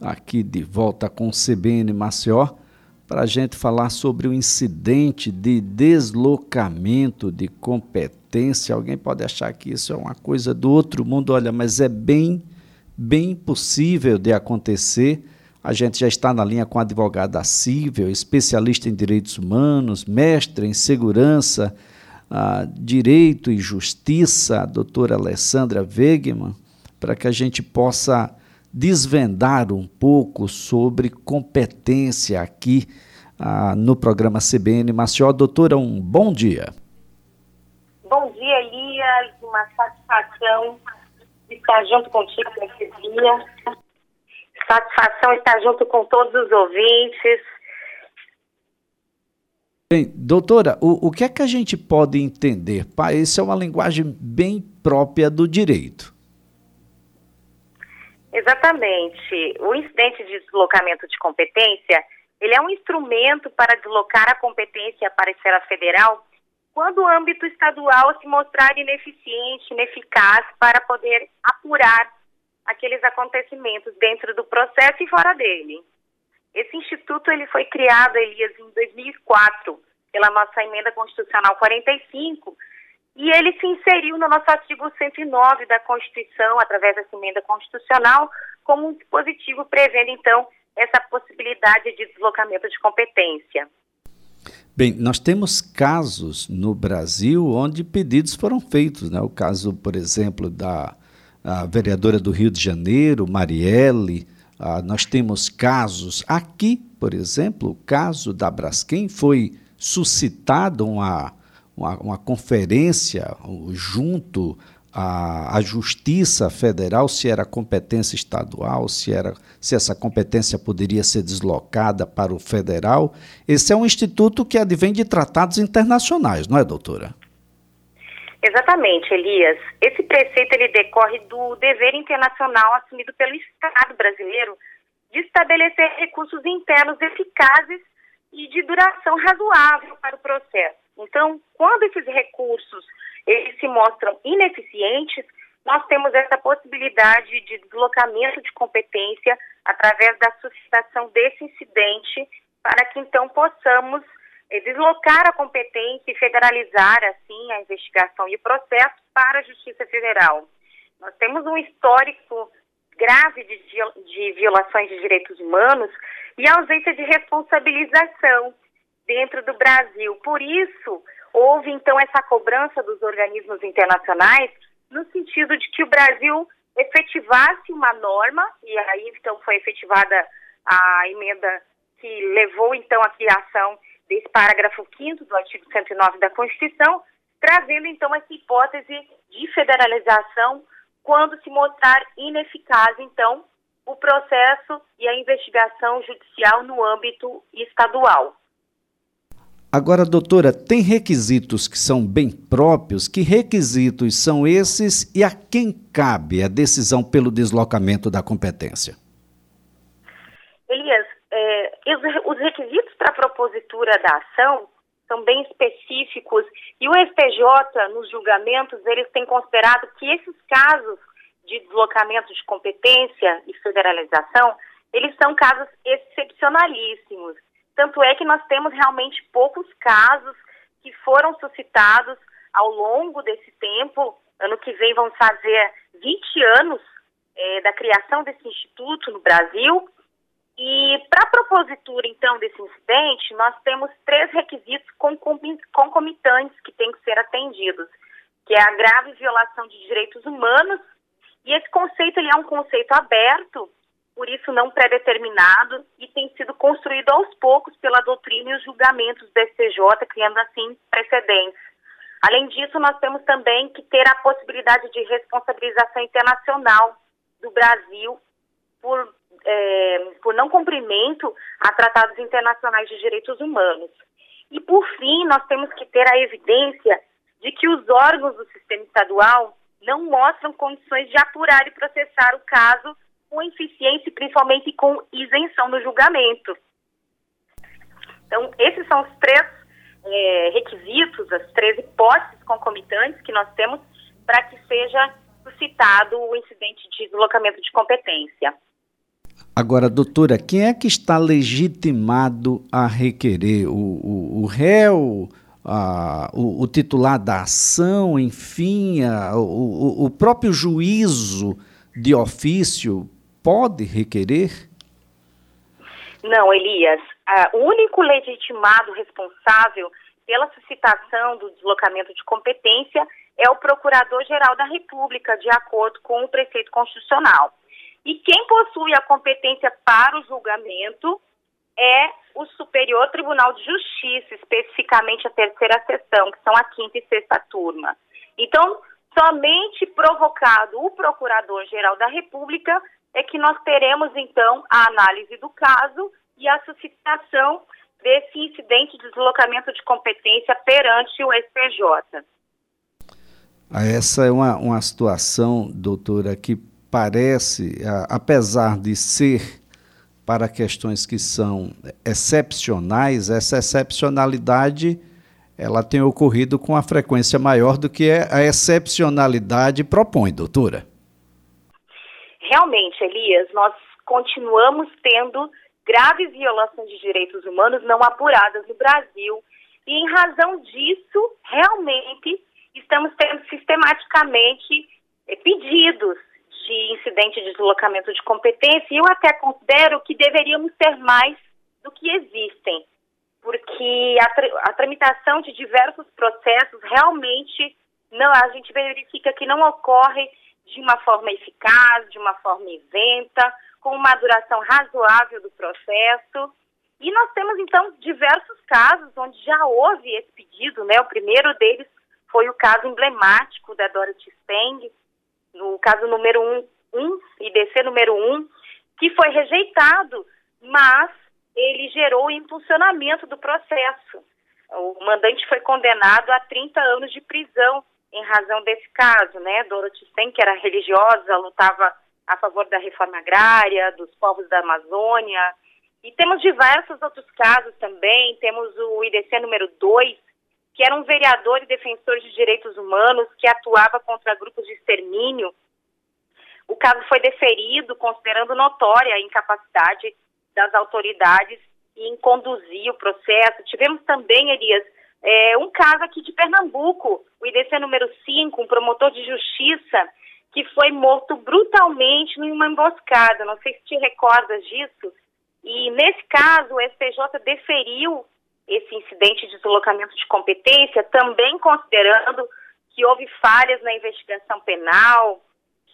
aqui de volta com o CBN Maceió para a gente falar sobre o incidente de deslocamento de competência. Alguém pode achar que isso é uma coisa do outro mundo, olha, mas é bem, bem possível de acontecer. A gente já está na linha com a advogada civil, especialista em direitos humanos, mestre em segurança, uh, direito e justiça, a doutora Alessandra Wegman, para que a gente possa desvendar um pouco sobre competência aqui ah, no programa CBN Maceió. Doutora, um bom dia. Bom dia, Elias. Uma satisfação estar junto contigo nesse dia. Satisfação estar junto com todos os ouvintes. Bem, doutora, o, o que é que a gente pode entender? Isso é uma linguagem bem própria do direito. Exatamente. O incidente de deslocamento de competência, ele é um instrumento para deslocar a competência para a esfera federal quando o âmbito estadual se mostrar ineficiente, ineficaz para poder apurar aqueles acontecimentos dentro do processo e fora dele. Esse instituto ele foi criado, Elias, em 2004, pela nossa emenda constitucional 45, e ele se inseriu no nosso artigo 109 da Constituição, através dessa emenda constitucional, como um dispositivo prevendo, então, essa possibilidade de deslocamento de competência. Bem, nós temos casos no Brasil onde pedidos foram feitos, né? O caso, por exemplo, da vereadora do Rio de Janeiro, Marielle. Ah, nós temos casos aqui, por exemplo, o caso da Braskem foi suscitado uma uma, uma conferência junto à, à, Justiça Federal se era competência estadual, se, era, se essa competência poderia ser deslocada para o federal. Esse é um instituto que advém de tratados internacionais, não é, doutora? Exatamente, Elias. Esse preceito ele decorre do dever internacional assumido pelo Estado brasileiro de estabelecer recursos internos eficazes e de duração razoável para o processo. Então, quando esses recursos eles se mostram ineficientes, nós temos essa possibilidade de deslocamento de competência através da suscitação desse incidente, para que então possamos eh, deslocar a competência e federalizar, assim, a investigação e o processo para a Justiça Federal. Nós temos um histórico grave de, de violações de direitos humanos e ausência de responsabilização dentro do Brasil. Por isso, houve então essa cobrança dos organismos internacionais no sentido de que o Brasil efetivasse uma norma, e aí então foi efetivada a emenda que levou então à criação desse parágrafo 5 do artigo 109 da Constituição, trazendo então essa hipótese de federalização quando se mostrar ineficaz então o processo e a investigação judicial no âmbito estadual. Agora, doutora, tem requisitos que são bem próprios? Que requisitos são esses e a quem cabe a decisão pelo deslocamento da competência? Elias, é, os requisitos para a propositura da ação são bem específicos e o STJ, nos julgamentos, eles têm considerado que esses casos de deslocamento de competência e federalização, eles são casos excepcionalíssimos. Tanto é que nós temos realmente poucos casos que foram suscitados ao longo desse tempo. Ano que vem vamos fazer 20 anos é, da criação desse instituto no Brasil. E para a propositura, então, desse incidente, nós temos três requisitos concomitantes que têm que ser atendidos, que é a grave violação de direitos humanos, e esse conceito ele é um conceito aberto, por isso não pré-determinado e tem sido construído aos poucos pela doutrina e os julgamentos do STJ, criando assim precedentes. Além disso, nós temos também que ter a possibilidade de responsabilização internacional do Brasil por, é, por não cumprimento a tratados internacionais de direitos humanos. E, por fim, nós temos que ter a evidência de que os órgãos do sistema estadual não mostram condições de apurar e processar o caso com eficiência principalmente com isenção no julgamento. Então, esses são os três é, requisitos, as três hipóteses concomitantes que nós temos para que seja suscitado o incidente de deslocamento de competência. Agora, doutora, quem é que está legitimado a requerer? O, o, o réu, a, o, o, titular da ação, enfim, a, o, o próprio juízo de ofício pode requerer? Não, Elias. o único legitimado responsável pela suscitação do deslocamento de competência é o Procurador-Geral da República, de acordo com o preceito constitucional. E quem possui a competência para o julgamento é o Superior Tribunal de Justiça, especificamente a terceira sessão, que são a quinta e sexta turma. Então, somente provocado o Procurador-Geral da República é que nós teremos, então, a análise do caso e a suscitação desse incidente de deslocamento de competência perante o STJ. Essa é uma, uma situação, doutora, que parece, apesar de ser para questões que são excepcionais, essa excepcionalidade ela tem ocorrido com a frequência maior do que a excepcionalidade propõe, doutora. Realmente, Elias, nós continuamos tendo graves violações de direitos humanos não apuradas no Brasil. E em razão disso, realmente, estamos tendo sistematicamente eh, pedidos de incidente de deslocamento de competência, e eu até considero que deveríamos ter mais do que existem, porque a, tra a tramitação de diversos processos realmente não, a gente verifica que não ocorre de uma forma eficaz, de uma forma isenta, com uma duração razoável do processo. E nós temos, então, diversos casos onde já houve esse pedido, né? O primeiro deles foi o caso emblemático da Dorothy Steng, no caso número 1, um, um, IDC número 1, um, que foi rejeitado, mas ele gerou o impulsionamento do processo. O mandante foi condenado a 30 anos de prisão em razão desse caso, né? Dorothy Sten, que era religiosa, lutava a favor da reforma agrária, dos povos da Amazônia. E temos diversos outros casos também. Temos o IDC número 2, que era um vereador e defensor de direitos humanos que atuava contra grupos de extermínio. O caso foi deferido considerando notória a incapacidade das autoridades em conduzir o processo. Tivemos também, Elias, é, um caso aqui de Pernambuco, o IDC número 5, um promotor de justiça que foi morto brutalmente em uma emboscada. Não sei se te recordas disso. E nesse caso, o STJ deferiu esse incidente de deslocamento de competência, também considerando que houve falhas na investigação penal,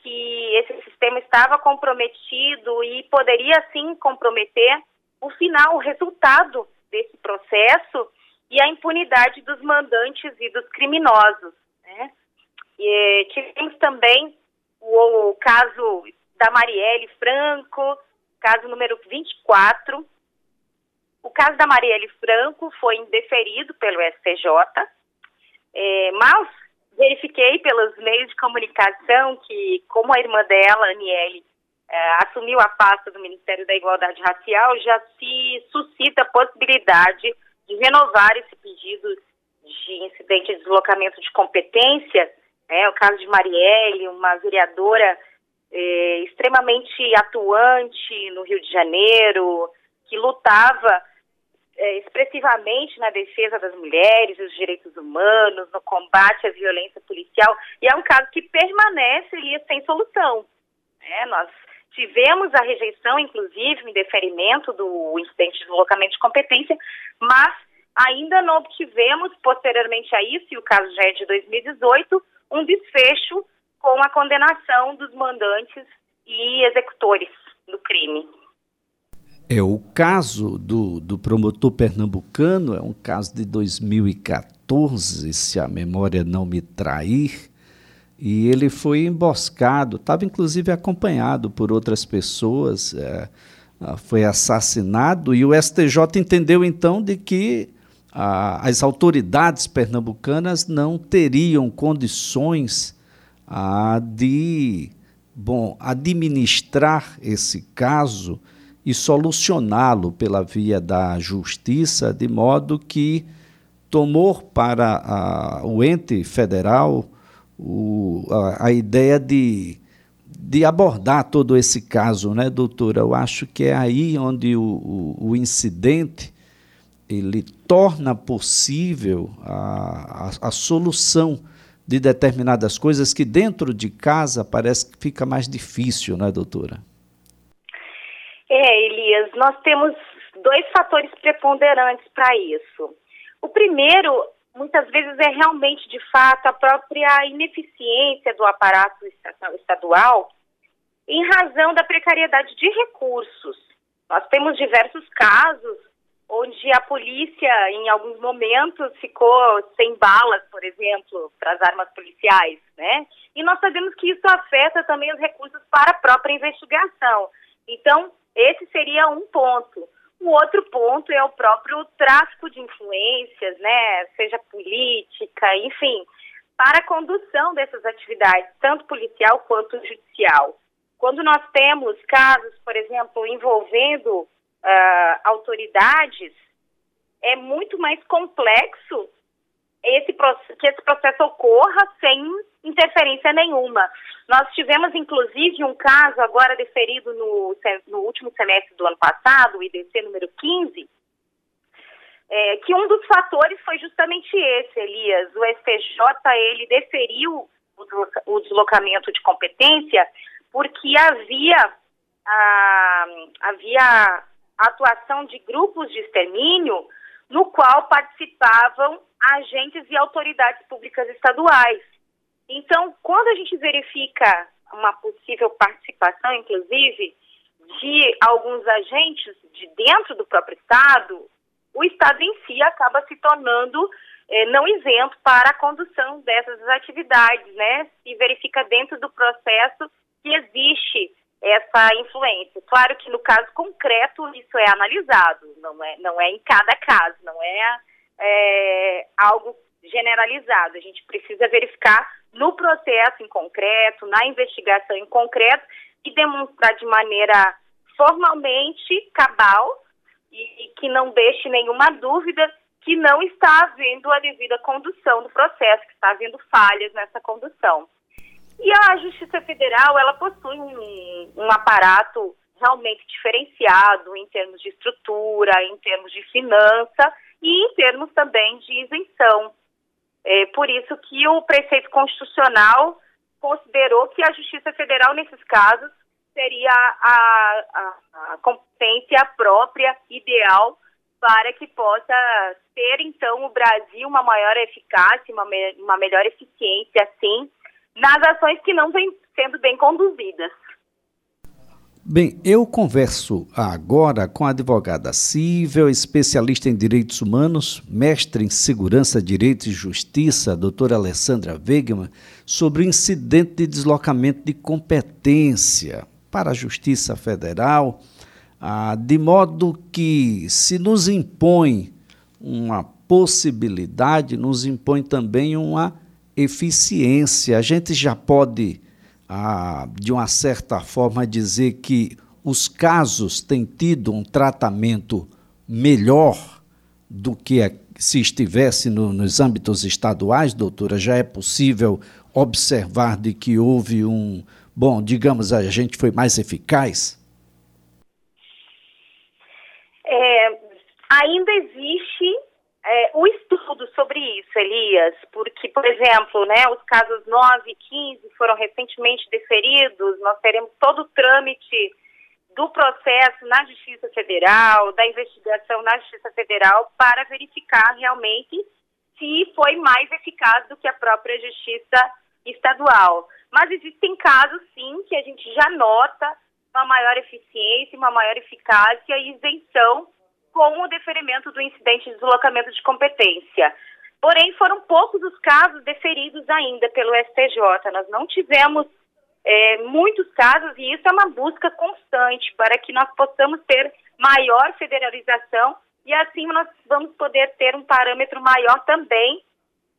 que esse sistema estava comprometido e poderia sim comprometer o final, o resultado desse processo e a impunidade dos mandantes e dos criminosos. Né? E, tivemos também o, o caso da Marielle Franco, caso número 24, o caso da Marielle Franco foi indeferido pelo STJ, é, mas verifiquei pelos meios de comunicação que, como a irmã dela, Aniele, é, assumiu a pasta do Ministério da Igualdade Racial, já se suscita a possibilidade de renovar esse pedido de incidente de deslocamento de competência. É, o caso de Marielle, uma vereadora é, extremamente atuante no Rio de Janeiro, que lutava é, expressivamente na defesa das mulheres, dos direitos humanos, no combate à violência policial, e é um caso que permanece ali sem solução. É, nós tivemos a rejeição, inclusive, em deferimento do incidente de deslocamento de competência, mas ainda não obtivemos, posteriormente a isso, e o caso já é de 2018, um desfecho com a condenação dos mandantes e executores do crime. É o caso do, do promotor pernambucano, é um caso de 2014, se a memória não me trair, e ele foi emboscado, estava inclusive acompanhado por outras pessoas, é, ah, foi assassinado, e o STJ entendeu então de que a, as autoridades pernambucanas não teriam condições a, de bom, administrar esse caso e solucioná-lo pela via da justiça, de modo que tomou para a, o ente federal o, a, a, ideia de, de abordar todo esse caso, né, doutora? Eu acho que é aí onde o, o, o incidente ele torna possível a, a, a, solução de determinadas coisas que dentro de casa parece que fica mais difícil, né, doutora? É, Elias, nós temos dois fatores preponderantes para isso. O primeiro, muitas vezes, é realmente, de fato, a própria ineficiência do aparato estadual em razão da precariedade de recursos. Nós temos diversos casos onde a polícia, em alguns momentos, ficou sem balas, por exemplo, para as armas policiais, né? E nós sabemos que isso afeta também os recursos para a própria investigação. Então, esse seria um ponto. O outro ponto é o próprio tráfico de influências, né? Seja política, enfim, para a condução dessas atividades, tanto policial quanto judicial. Quando nós temos casos, por exemplo, envolvendo uh, autoridades, é muito mais complexo esse, que esse processo ocorra sem interferência nenhuma. Nós tivemos, inclusive, um caso agora deferido no, no último semestre do ano passado, o IDC número 15, é, que um dos fatores foi justamente esse, Elias. O STJ, ele deferiu o deslocamento de competência porque havia, ah, havia atuação de grupos de extermínio no qual participavam agentes e autoridades públicas estaduais. Então, quando a gente verifica uma possível participação, inclusive, de alguns agentes de dentro do próprio Estado, o Estado em si acaba se tornando eh, não isento para a condução dessas atividades, né? Se verifica dentro do processo que existe essa influência. Claro que no caso concreto isso é analisado, não é, não é em cada caso, não é, é algo generalizado. A gente precisa verificar no processo em concreto, na investigação em concreto e demonstrar de maneira formalmente cabal e, e que não deixe nenhuma dúvida que não está havendo a devida condução do processo, que está havendo falhas nessa condução. E a Justiça Federal, ela possui um, um aparato realmente diferenciado em termos de estrutura, em termos de finança e em termos também de isenção. É por isso que o preceito constitucional considerou que a Justiça Federal, nesses casos, seria a, a, a competência própria, ideal, para que possa ter, então, o Brasil uma maior eficácia, uma, me, uma melhor eficiência, assim, nas ações que não vêm sendo bem conduzidas. Bem, eu converso agora com a advogada civil, especialista em direitos humanos, mestre em segurança, direitos e justiça, doutora Alessandra Wegman, sobre o incidente de deslocamento de competência para a Justiça Federal, ah, de modo que se nos impõe uma possibilidade, nos impõe também uma eficiência. A gente já pode, ah, de uma certa forma, dizer que os casos têm tido um tratamento melhor do que se estivesse no, nos âmbitos estaduais, doutora? Já é possível observar de que houve um, bom, digamos, a gente foi mais eficaz? É, ainda existe é, o estudo sobre isso, Elias, porque, por exemplo, né, os casos 9 e 15 foram recentemente deferidos, nós teremos todo o trâmite do processo na Justiça Federal, da investigação na Justiça Federal, para verificar realmente se foi mais eficaz do que a própria Justiça Estadual. Mas existem casos, sim, que a gente já nota uma maior eficiência, uma maior eficácia e isenção com o deferimento do incidente de deslocamento de competência. Porém, foram poucos os casos deferidos ainda pelo STJ. Nós não tivemos é, muitos casos e isso é uma busca constante para que nós possamos ter maior federalização e assim nós vamos poder ter um parâmetro maior também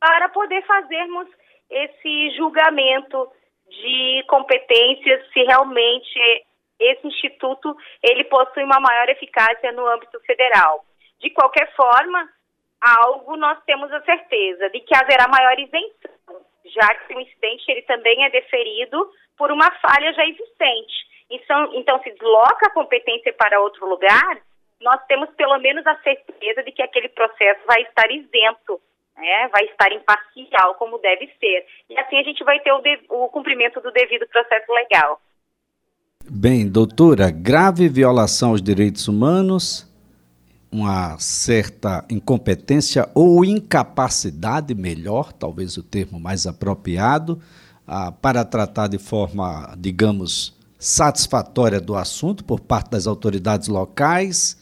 para poder fazermos esse julgamento de competências se realmente esse instituto ele possui uma maior eficácia no âmbito federal. De qualquer forma, algo nós temos a certeza de que haverá maior isenção, já que o incidente ele também é deferido por uma falha já existente. Então, então, se desloca a competência para outro lugar, nós temos pelo menos a certeza de que aquele processo vai estar isento, né, vai estar imparcial, como deve ser. E assim a gente vai ter o, de, o cumprimento do devido processo legal. Bem, doutora, grave violação aos direitos humanos, uma certa incompetência ou incapacidade, melhor, talvez o termo mais apropriado, ah, para tratar de forma, digamos, satisfatória do assunto por parte das autoridades locais,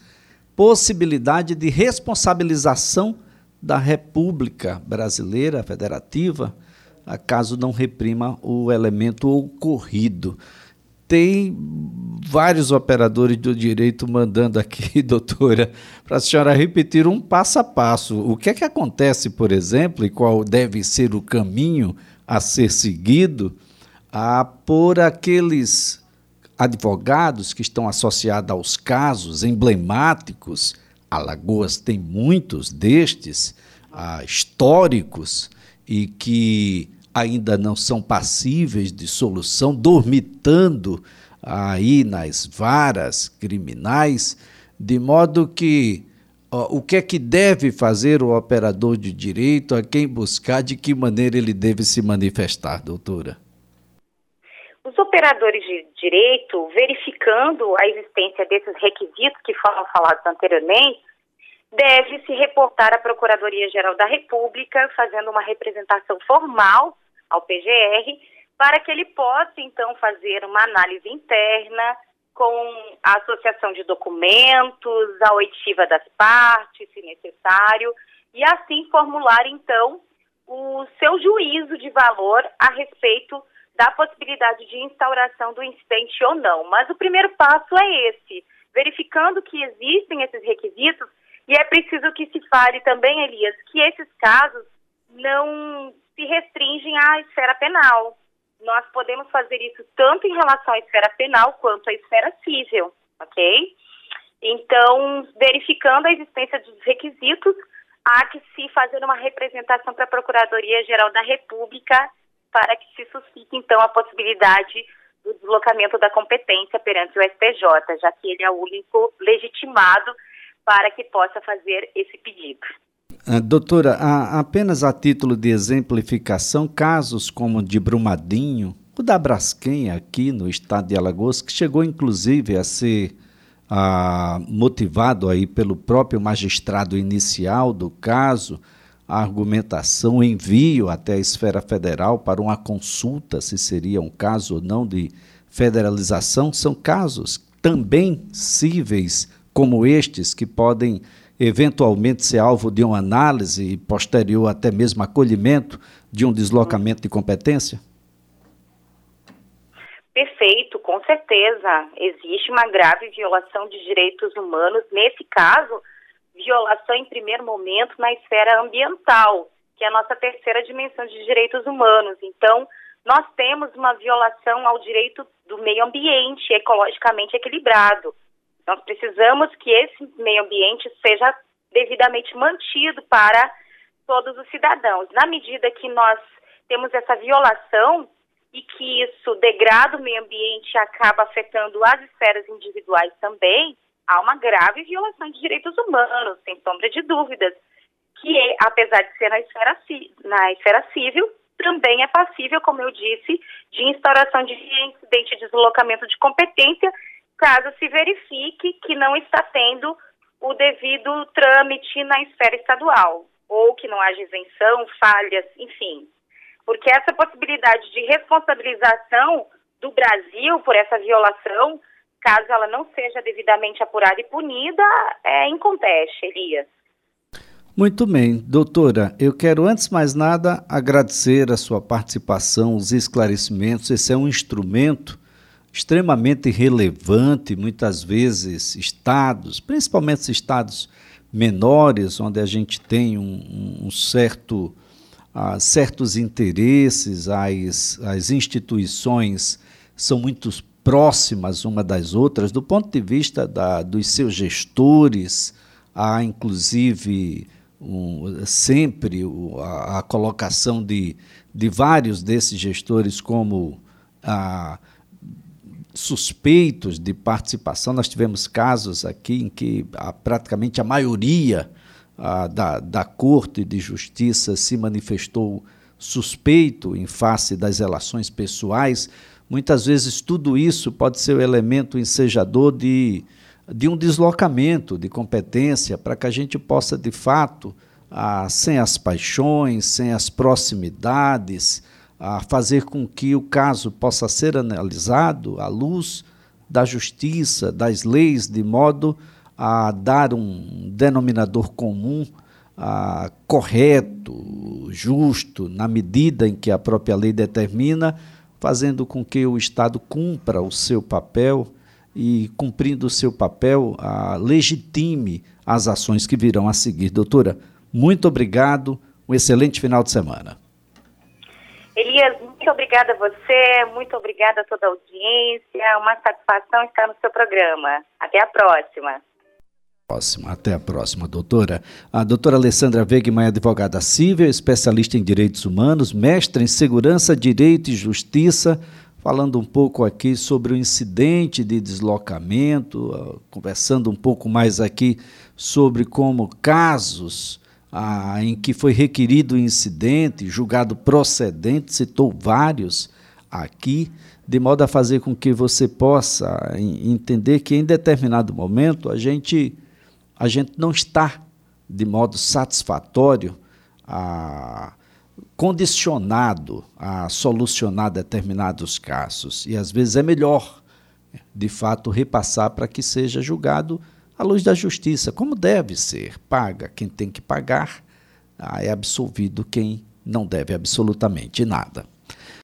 possibilidade de responsabilização da República Brasileira Federativa, caso não reprima o elemento ocorrido. Tem vários operadores do direito mandando aqui, doutora, para a senhora repetir um passo a passo. O que é que acontece, por exemplo, e qual deve ser o caminho a ser seguido a, por aqueles advogados que estão associados aos casos emblemáticos, Alagoas tem muitos destes, ah, históricos, e que ainda não são passíveis de solução, dormitando aí nas varas criminais, de modo que ó, o que é que deve fazer o operador de direito, a quem buscar, de que maneira ele deve se manifestar, doutora? Os operadores de direito, verificando a existência desses requisitos que foram falados anteriormente, deve se reportar à Procuradoria-Geral da República, fazendo uma representação formal ao PGR, para que ele possa, então, fazer uma análise interna com a associação de documentos, a oitiva das partes, se necessário, e assim formular, então, o seu juízo de valor a respeito da possibilidade de instauração do incidente ou não. Mas o primeiro passo é esse, verificando que existem esses requisitos, e é preciso que se fale também, Elias, que esses casos não se restringem à esfera penal. Nós podemos fazer isso tanto em relação à esfera penal quanto à esfera civil, ok? Então, verificando a existência dos requisitos, há que se fazer uma representação para a Procuradoria-Geral da República para que se suscite, então, a possibilidade do deslocamento da competência perante o STJ, já que ele é o único legitimado para que possa fazer esse pedido. Uh, doutora, a, apenas a título de exemplificação, casos como o de Brumadinho, o da Braskem aqui no estado de Alagoas, que chegou inclusive a ser uh, motivado aí pelo próprio magistrado inicial do caso, a argumentação, envio até a esfera federal para uma consulta se seria um caso ou não de federalização, são casos também cíveis como estes que podem eventualmente ser alvo de uma análise e posterior até mesmo acolhimento de um deslocamento de competência? Perfeito, com certeza. Existe uma grave violação de direitos humanos. Nesse caso, violação em primeiro momento na esfera ambiental, que é a nossa terceira dimensão de direitos humanos. Então, nós temos uma violação ao direito do meio ambiente ecologicamente equilibrado. Nós precisamos que esse meio ambiente seja devidamente mantido para todos os cidadãos. Na medida que nós temos essa violação e que isso degrada o meio ambiente e acaba afetando as esferas individuais também, há uma grave violação de direitos humanos, sem sombra de dúvidas, que apesar de ser na esfera, na esfera civil, também é passível, como eu disse, de instauração de incidente de deslocamento de competência, caso se verifique que não está tendo o devido trâmite na esfera estadual, ou que não haja isenção, falhas, enfim. Porque essa possibilidade de responsabilização do Brasil por essa violação caso ela não seja devidamente apurada e punida, é inconteste, Elias. Muito bem, doutora. Eu quero, antes de mais nada, agradecer a sua participação, os esclarecimentos. Esse é um instrumento extremamente relevante, muitas vezes estados, principalmente estados menores, onde a gente tem um, um certo, uh, certos interesses, as, as instituições são muito próximas uma das outras, do ponto de vista da, dos seus gestores, há inclusive um, sempre a, a, colocação de, de vários desses gestores como ah, suspeitos de participação. Nós tivemos casos aqui em que a, praticamente a maioria a, da, da Corte de Justiça se manifestou suspeito em face das relações pessoais. Muitas vezes tudo isso pode ser o elemento ensejador de, de um deslocamento de competência para que a gente possa, de fato, a, sem as paixões, sem as proximidades, a fazer com que o caso possa ser analisado à luz da justiça, das leis, de modo a dar um denominador comum a, correto, justo, na medida em que a própria lei determina, fazendo com que o Estado cumpra o seu papel e, cumprindo o seu papel, legitime as ações que virão a seguir. Doutora, muito obrigado, um excelente final de semana. Elias, muito obrigada a você, muito obrigada a toda a audiência. Uma satisfação estar no seu programa. Até a próxima. Próxima, até a próxima, doutora. A doutora Alessandra Wegman é advogada civil, especialista em direitos humanos, mestre em segurança, direito e justiça, falando um pouco aqui sobre o incidente de deslocamento, conversando um pouco mais aqui sobre como casos ah, em que foi requerido o incidente, julgado procedente, citou vários aqui, de modo a fazer com que você possa entender que em determinado momento a gente, a gente não está de modo satisfatório a, condicionado a solucionar determinados casos. E às vezes é melhor, de fato, repassar para que seja julgado à luz da justiça, como deve ser. Paga quem tem que pagar, ah, é absolvido quem não deve absolutamente nada.